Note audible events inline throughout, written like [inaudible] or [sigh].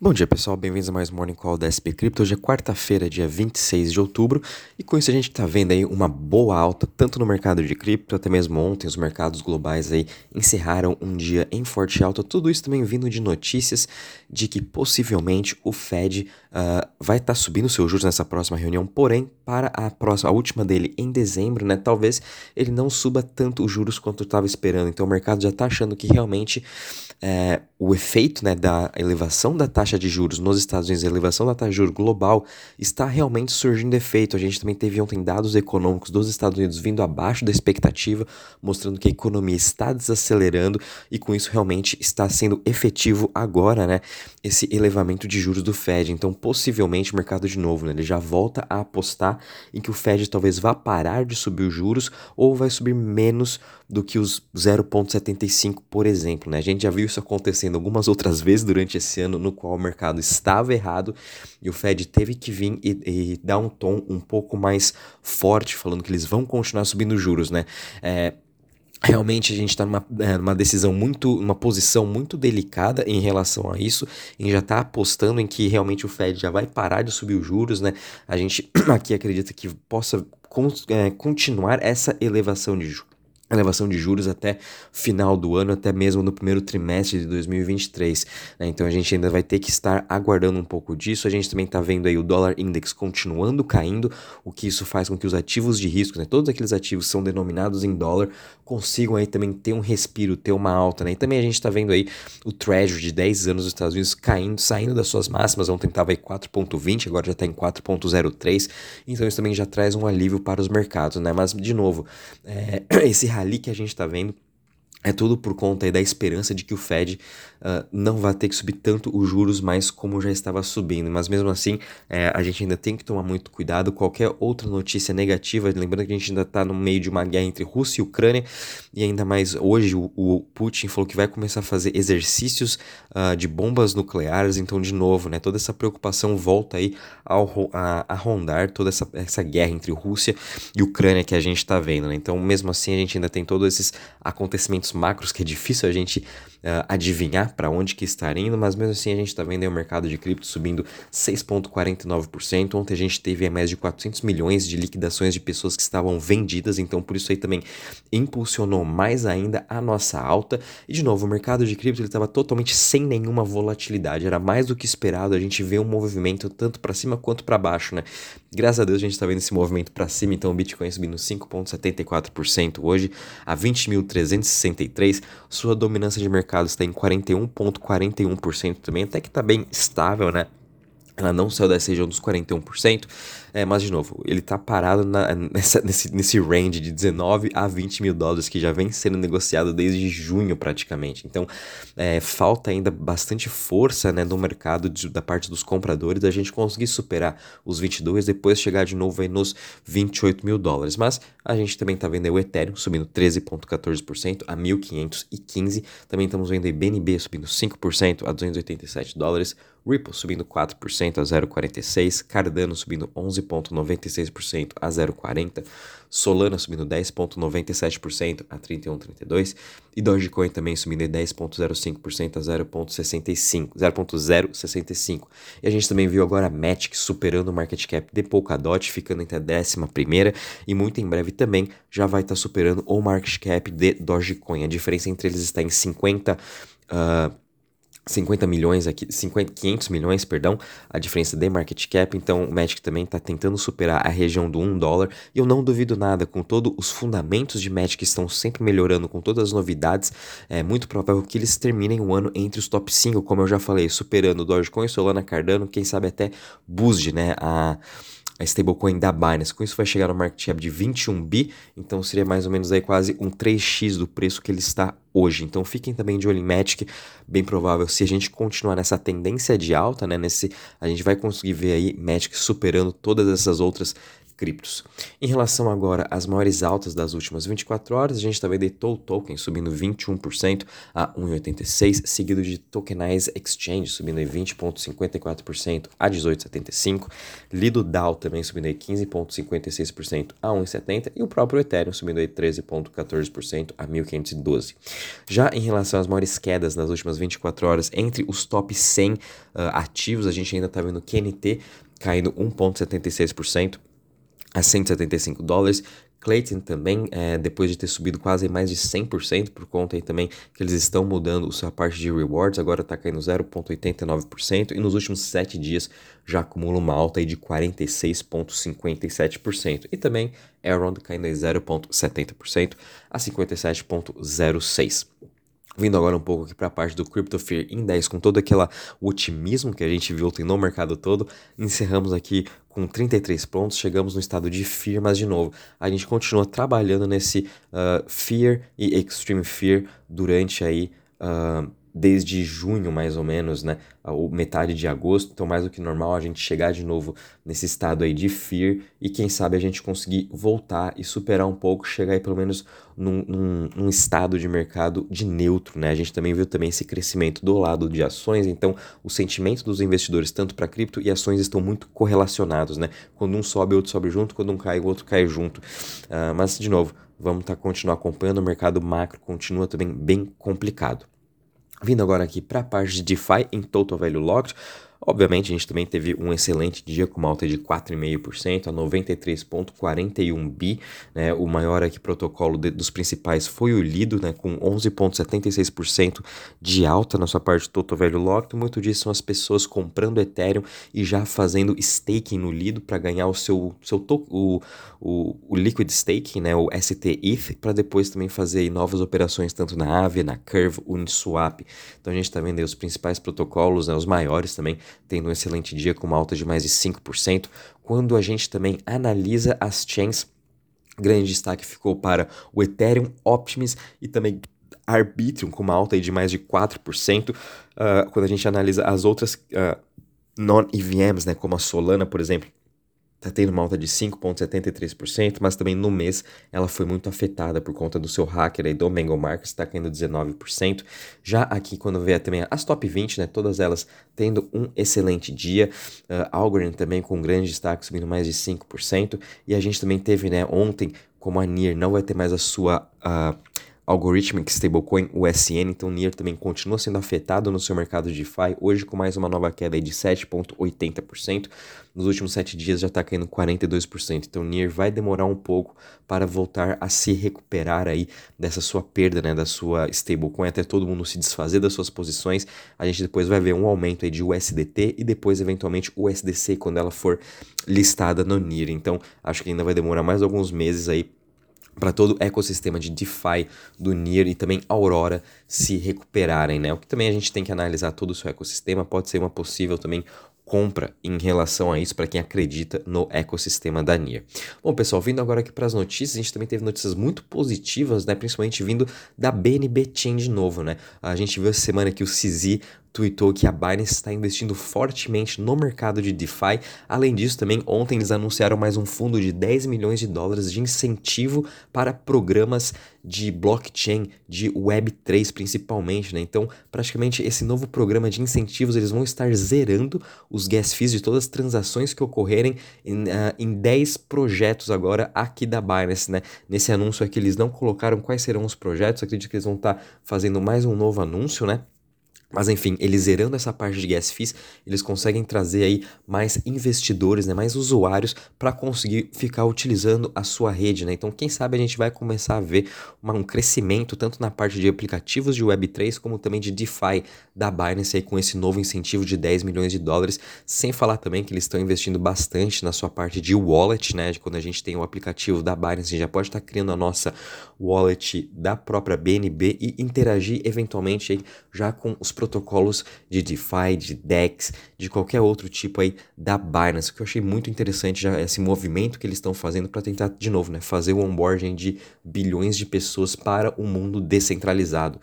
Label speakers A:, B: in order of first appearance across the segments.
A: Bom dia pessoal, bem-vindos a mais um Morning Call da SP Crypto. Hoje é quarta-feira, dia 26 de outubro, e com isso a gente está vendo aí uma boa alta, tanto no mercado de cripto, até mesmo ontem os mercados globais aí encerraram um dia em forte alta. Tudo isso também vindo de notícias de que possivelmente o Fed uh, vai estar tá subindo seus juros nessa próxima reunião, porém, para a próxima, a última dele em dezembro, né, talvez ele não suba tanto os juros quanto estava esperando. Então o mercado já está achando que realmente é, o efeito né, da elevação da taxa de juros nos Estados Unidos, a elevação da taxa de juros global, está realmente surgindo efeito. A gente também teve ontem dados econômicos dos Estados Unidos vindo abaixo da expectativa, mostrando que a economia está desacelerando e com isso realmente está sendo efetivo agora, né, esse elevamento de juros do Fed. Então, possivelmente o mercado de novo, né, ele já volta a apostar em que o Fed talvez vá parar de subir os juros ou vai subir menos do que os 0,75, por exemplo. Né? A gente já viu isso acontecendo algumas outras vezes durante esse ano, no qual o mercado estava errado e o Fed teve que vir e, e dar um tom um pouco mais forte, falando que eles vão continuar subindo juros. Né? É, Realmente a gente está numa, é, numa decisão muito, uma posição muito delicada em relação a isso, em já está apostando em que realmente o Fed já vai parar de subir os juros, né? A gente [clears throat] aqui acredita que possa con é, continuar essa elevação de juros elevação de juros até final do ano, até mesmo no primeiro trimestre de 2023. Né? Então a gente ainda vai ter que estar aguardando um pouco disso. A gente também está vendo aí o dólar index continuando caindo, o que isso faz com que os ativos de risco, né? todos aqueles ativos são denominados em dólar, consigam aí também ter um respiro, ter uma alta. Né? E também a gente está vendo aí o Treasury de 10 anos dos Estados Unidos caindo, saindo das suas máximas. Ontem estava aí 4,20, agora já está em 4,03. Então isso também já traz um alívio para os mercados. Né? Mas, de novo, é, [clears throat] esse ali que a gente está vendo é tudo por conta da esperança de que o Fed uh, não vai ter que subir tanto os juros mais como já estava subindo. Mas mesmo assim, é, a gente ainda tem que tomar muito cuidado. Qualquer outra notícia negativa, lembrando que a gente ainda está no meio de uma guerra entre Rússia e Ucrânia, e ainda mais hoje o, o Putin falou que vai começar a fazer exercícios uh, de bombas nucleares. Então, de novo, né, toda essa preocupação volta aí ao, a, a rondar toda essa, essa guerra entre Rússia e Ucrânia que a gente está vendo. Né? Então, mesmo assim, a gente ainda tem todos esses acontecimentos macros que é difícil a gente uh, adivinhar para onde que está indo, mas mesmo assim a gente está vendo o mercado de cripto subindo 6,49%. Ontem a gente teve mais de 400 milhões de liquidações de pessoas que estavam vendidas, então por isso aí também impulsionou mais ainda a nossa alta. E de novo, o mercado de cripto estava totalmente sem nenhuma volatilidade, era mais do que esperado a gente ver um movimento tanto para cima quanto para baixo, né? Graças a Deus a gente está vendo esse movimento para cima, então o Bitcoin subindo 5,74% hoje a 20.363, sua dominância de mercado está em 41,41% também, até que está bem estável, né? Ela não saiu dessa região dos 41%, é, mas de novo, ele está parado na, nessa, nesse, nesse range de 19 a 20 mil dólares que já vem sendo negociado desde junho praticamente. Então, é, falta ainda bastante força né, no mercado de, da parte dos compradores da gente conseguir superar os 22 depois chegar de novo aí nos 28 mil dólares. Mas a gente também está vendo o Ethereum subindo 13,14% a 1.515. Também estamos vendo aí BNB subindo 5% a 287 dólares. Ripple subindo 4% a 0,46, Cardano subindo 11,96% a 0,40, Solana subindo 10,97% a 31,32 e Dogecoin também subindo 10,05% a 0,65, 0,065. E a gente também viu agora a Matic superando o market cap de Polkadot, ficando entre a décima primeira e muito em breve também já vai estar superando o market cap de Dogecoin. A diferença entre eles está em 50 uh, 50 milhões aqui, 50, 500 milhões, perdão, a diferença de market cap, então o Magic também está tentando superar a região do 1 dólar, e eu não duvido nada, com todos os fundamentos de Magic estão sempre melhorando, com todas as novidades, é muito provável que eles terminem o ano entre os top 5, como eu já falei, superando Dogecoin, Solana, Cardano, quem sabe até Boost, né, a a stablecoin da Binance. Com isso vai chegar no market cap de 21 bi, então seria mais ou menos aí quase um 3x do preço que ele está hoje. Então fiquem também de olho em Matic, bem provável se a gente continuar nessa tendência de alta, né, nesse a gente vai conseguir ver aí Matic superando todas essas outras criptos. Em relação agora às maiores altas das últimas 24 horas, a gente também deitou o token subindo 21% a 1,86, seguido de Tokenize Exchange subindo 20,54% a 18,75, Lido DAO também subindo 15,56% a 1,70 e o próprio Ethereum subindo 13,14% a 1.512. Já em relação às maiores quedas nas últimas 24 horas, entre os top 100 uh, ativos, a gente ainda está vendo QNT caindo 1,76% a 175 dólares. Clayton também, é, depois de ter subido quase mais de 100%, por conta aí também que eles estão mudando sua parte de rewards, agora está caindo 0,89% e nos últimos 7 dias já acumula uma alta aí de 46,57%. E também Aaron caindo em 0,70% a 57,06%. Vindo agora um pouco aqui para a parte do Crypto Fear Index, com todo aquele otimismo que a gente viu no mercado todo, encerramos aqui com 33 pontos, chegamos no estado de Fear, mas de novo, a gente continua trabalhando nesse uh, Fear e Extreme Fear durante aí uh, desde junho, mais ou menos, né? Ou metade de agosto. Então, mais do que normal a gente chegar de novo nesse estado aí de fear e quem sabe a gente conseguir voltar e superar um pouco, chegar aí pelo menos num, num, num estado de mercado de neutro, né? A gente também viu também esse crescimento do lado de ações, então o sentimento dos investidores, tanto para cripto e ações, estão muito correlacionados, né? Quando um sobe, o outro sobe junto, quando um cai, o outro cai junto. Uh, mas, de novo, vamos tá, continuar acompanhando, o mercado macro continua também bem complicado. Vindo agora aqui para a parte de DeFi em Total Value Locked, Obviamente, a gente também teve um excelente dia com uma alta de 4,5% a 93,41 bi. Né? O maior aqui protocolo de, dos principais foi o Lido, né? com 11,76% de alta na sua parte total value locked. Muito disso são as pessoas comprando Ethereum e já fazendo staking no Lido para ganhar o seu, seu o, o, o liquid staking, né? o ST para depois também fazer novas operações tanto na Aave, na Curve, Uniswap. Então a gente está vendo aí os principais protocolos, né? os maiores também tendo um excelente dia com uma alta de mais de 5%. Quando a gente também analisa as chains, grande destaque ficou para o Ethereum, Optimus e também Arbitrum com uma alta de mais de 4%. Uh, ah, quando a gente analisa as outras uh, non-EVMs, né, como a Solana, por exemplo, está tendo uma alta de 5,73%, mas também no mês ela foi muito afetada por conta do seu hacker aí do Mango Markets, está caindo 19%. Já aqui, quando vê também as top 20, né, todas elas tendo um excelente dia. Uh, Algorand também com um grande destaque, subindo mais de 5%. E a gente também teve, né, ontem, como a NIR não vai ter mais a sua... Uh, Algorithmic Stablecoin USN, então NIR também continua sendo afetado no seu mercado de DeFi, hoje com mais uma nova queda de 7,80%, nos últimos 7 dias já está caindo 42%, então NIR vai demorar um pouco para voltar a se recuperar aí dessa sua perda, né, da sua stablecoin, até todo mundo se desfazer das suas posições, a gente depois vai ver um aumento aí de USDT e depois eventualmente USDC quando ela for listada no NIR, então acho que ainda vai demorar mais alguns meses aí para todo o ecossistema de DeFi do NIR e também Aurora se recuperarem, né? O que também a gente tem que analisar todo o seu ecossistema, pode ser uma possível também compra em relação a isso para quem acredita no ecossistema da NIR. Bom, pessoal, vindo agora aqui para as notícias, a gente também teve notícias muito positivas, né, principalmente vindo da BNB Chain de novo, né? A gente viu essa semana que o CZ tweetou que a Binance está investindo fortemente no mercado de DeFi. Além disso, também ontem eles anunciaram mais um fundo de 10 milhões de dólares de incentivo para programas de blockchain, de Web3 principalmente, né? Então, praticamente esse novo programa de incentivos, eles vão estar zerando os gas fees de todas as transações que ocorrerem em, uh, em 10 projetos agora aqui da Binance, né? Nesse anúncio aqui eles não colocaram quais serão os projetos, acredito que eles vão estar tá fazendo mais um novo anúncio, né? Mas enfim, eles zerando essa parte de gas fees, eles conseguem trazer aí mais investidores, né, mais usuários para conseguir ficar utilizando a sua rede, né? Então, quem sabe a gente vai começar a ver uma, um crescimento tanto na parte de aplicativos de Web3 como também de DeFi da Binance aí com esse novo incentivo de 10 milhões de dólares, sem falar também que eles estão investindo bastante na sua parte de wallet, né? De quando a gente tem o aplicativo da Binance, a gente já pode estar tá criando a nossa wallet da própria BNB e interagir eventualmente aí já com os protocolos de DeFi, de DEX, de qualquer outro tipo aí da Binance, que eu achei muito interessante já esse movimento que eles estão fazendo para tentar de novo, né, fazer o onboarding de bilhões de pessoas para o um mundo descentralizado.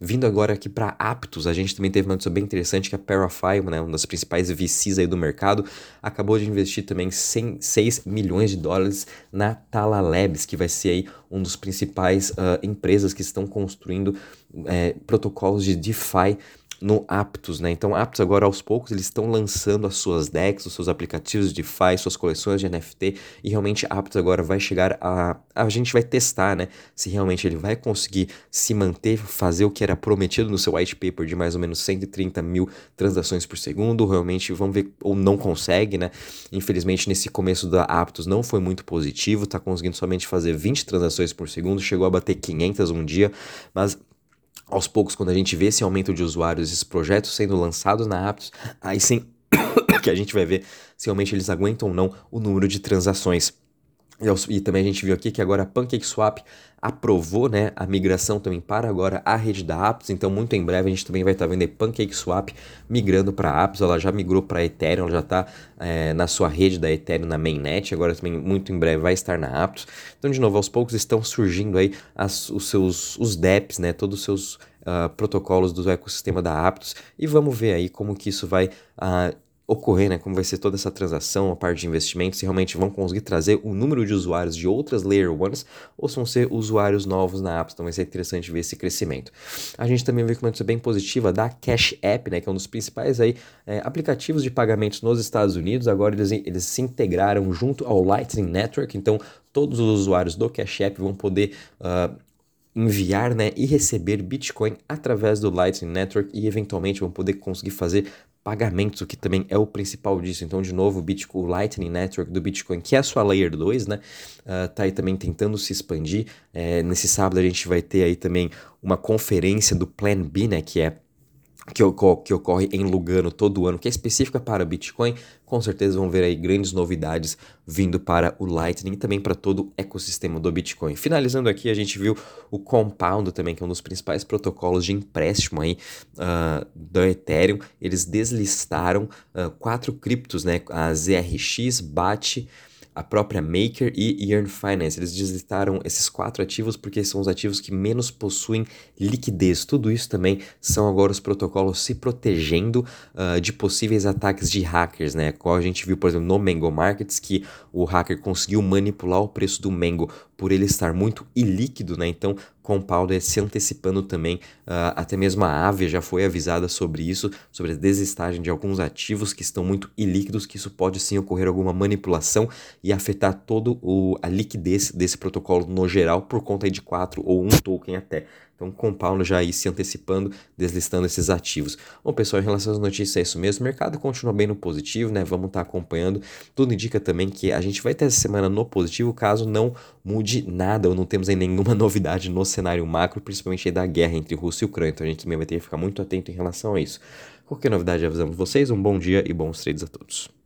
A: Vindo agora aqui para Aptos, a gente também teve uma notícia bem interessante que a Parafy, né, uma das principais VCs aí do mercado, acabou de investir também 100, 6 milhões de dólares na Tala Labs, que vai ser aí um dos principais uh, empresas que estão construindo é, protocolos de DeFi no Aptos, né? Então, Aptos agora aos poucos eles estão lançando as suas decks, os seus aplicativos de DeFi, suas coleções de NFT e realmente Aptos agora vai chegar a a gente vai testar, né, se realmente ele vai conseguir se manter, fazer o que era prometido no seu white paper de mais ou menos 130 mil transações por segundo, realmente vamos ver ou não consegue, né? Infelizmente nesse começo da Aptos não foi muito positivo, tá conseguindo somente fazer 20 transações por segundo, chegou a bater 500 um dia, mas aos poucos, quando a gente vê esse aumento de usuários, esses projetos sendo lançados na Aptos, aí sim [coughs] que a gente vai ver se realmente eles aguentam ou não o número de transações. E também a gente viu aqui que agora a PancakeSwap aprovou né, a migração também para agora a rede da Aptos, então muito em breve a gente também vai estar vendo a PancakeSwap migrando para a Aptos, ela já migrou para a Ethereum, ela já está é, na sua rede da Ethereum na mainnet, agora também muito em breve vai estar na Aptos. Então de novo, aos poucos estão surgindo aí as, os seus os DEPs, né, todos os seus uh, protocolos do ecossistema da Aptos e vamos ver aí como que isso vai uh, ocorrer, né, como vai ser toda essa transação, a parte de investimentos, se realmente vão conseguir trazer o número de usuários de outras Layer 1s ou se vão ser usuários novos na Apps, então vai ser interessante ver esse crescimento. A gente também vê uma notícia bem positiva da Cash App, né, que é um dos principais aí, é, aplicativos de pagamentos nos Estados Unidos, agora eles, eles se integraram junto ao Lightning Network, então todos os usuários do Cash App vão poder uh, enviar né, e receber Bitcoin através do Lightning Network e eventualmente vão poder conseguir fazer pagamentos, o que também é o principal disso. Então, de novo, o Bitcoin, o Lightning Network do Bitcoin, que é a sua Layer 2, né? Uh, tá aí também tentando se expandir. É, nesse sábado a gente vai ter aí também uma conferência do Plan B, né? Que é que, que ocorre em Lugano todo ano, que é específica para Bitcoin, com certeza vão ver aí grandes novidades vindo para o Lightning e também para todo o ecossistema do Bitcoin. Finalizando aqui, a gente viu o Compound também, que é um dos principais protocolos de empréstimo aí uh, da Ethereum. Eles deslistaram uh, quatro criptos, né? A ZRX, BAT, a própria Maker e Earn Finance. Eles deslistaram esses quatro ativos porque são os ativos que menos possuem liquidez. Tudo isso também são agora os protocolos se protegendo uh, de possíveis ataques de hackers, né? Qual a gente viu, por exemplo, no Mango Markets, que o hacker conseguiu manipular o preço do Mango por ele estar muito ilíquido, né? Então, Compound se antecipando também, uh, até mesmo a Avia já foi avisada sobre isso, sobre a desestagem de alguns ativos que estão muito ilíquidos, que isso pode sim ocorrer alguma manipulação e afetar todo o, a liquidez desse protocolo no geral por conta de quatro ou um token até. Então, Compound já aí se antecipando, deslistando esses ativos. Bom, pessoal, em relação às notícias, é isso mesmo. O mercado continua bem no positivo, né? Vamos estar tá acompanhando. Tudo indica também que a gente vai ter essa semana no positivo, caso não mude nada ou não temos aí nenhuma [laughs] novidade no cenário macro, principalmente aí da guerra entre Rússia e Ucrânia. Então, a gente também vai ter que ficar muito atento em relação a isso. Qualquer novidade, avisamos vocês. Um bom dia e bons trades a todos.